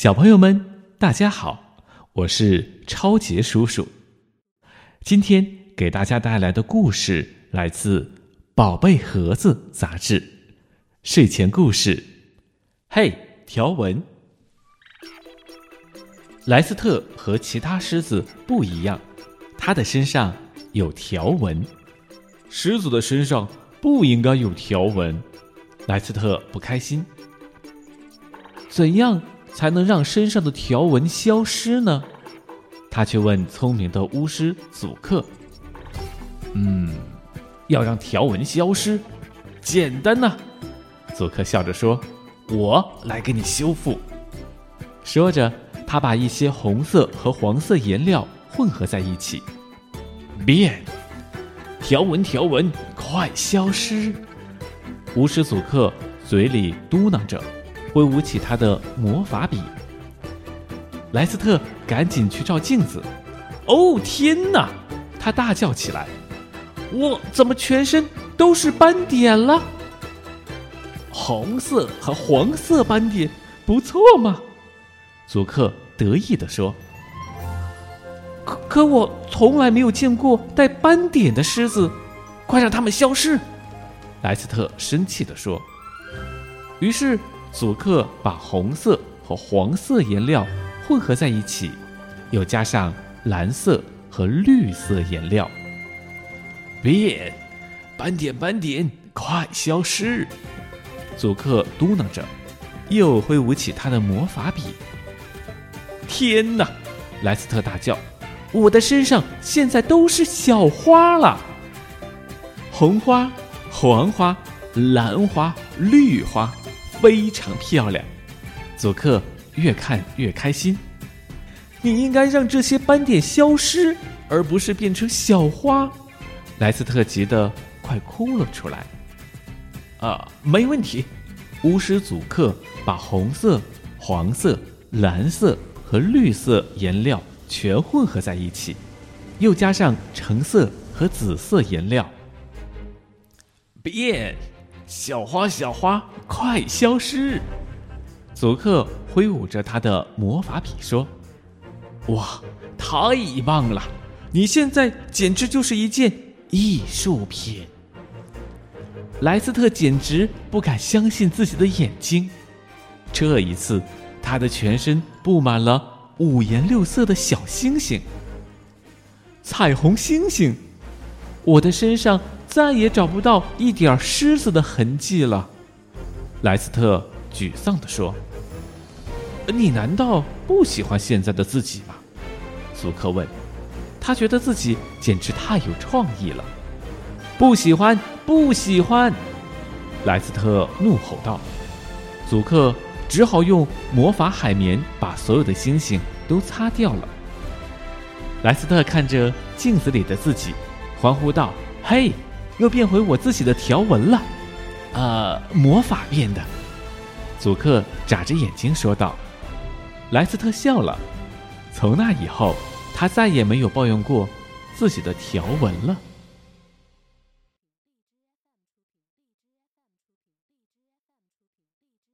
小朋友们，大家好，我是超杰叔叔。今天给大家带来的故事来自《宝贝盒子》杂志睡前故事。嘿，条纹！莱斯特和其他狮子不一样，他的身上有条纹。狮子的身上不应该有条纹。莱斯特不开心。怎样？才能让身上的条纹消失呢？他去问聪明的巫师祖克。嗯，要让条纹消失，简单呐！祖克笑着说：“我来给你修复。”说着，他把一些红色和黄色颜料混合在一起，变，条纹条纹快消失！巫师祖克嘴里嘟囔着。挥舞起他的魔法笔，莱斯特赶紧去照镜子。哦天哪！他大叫起来：“我怎么全身都是斑点了？红色和黄色斑点，不错嘛！”祖克得意地说。“可可我从来没有见过带斑点的狮子，快让它们消失！”莱斯特生气地说。于是。祖克把红色和黄色颜料混合在一起，又加上蓝色和绿色颜料，变，斑点斑点快消失！祖克嘟囔着，又挥舞起他的魔法笔。天哪！莱斯特大叫：“我的身上现在都是小花了，红花、黄花、蓝花、绿花。”非常漂亮，祖克越看越开心。你应该让这些斑点消失，而不是变成小花。莱斯特急得快哭了出来。啊，没问题。巫师祖克把红色、黄色、蓝色和绿色颜料全混合在一起，又加上橙色和紫色颜料，变。小花，小花，快消失！佐克挥舞着他的魔法笔说：“哇，太棒了！你现在简直就是一件艺术品。”莱斯特简直不敢相信自己的眼睛。这一次，他的全身布满了五颜六色的小星星，彩虹星星。我的身上。再也找不到一点狮子的痕迹了，莱斯特沮丧地说：“你难道不喜欢现在的自己吗？”苏克问。他觉得自己简直太有创意了。不喜欢，不喜欢！莱斯特怒吼道。祖克只好用魔法海绵把所有的星星都擦掉了。莱斯特看着镜子里的自己，欢呼道：“嘿！”又变回我自己的条纹了，呃，魔法变的。祖克眨着眼睛说道。莱斯特笑了。从那以后，他再也没有抱怨过自己的条纹了。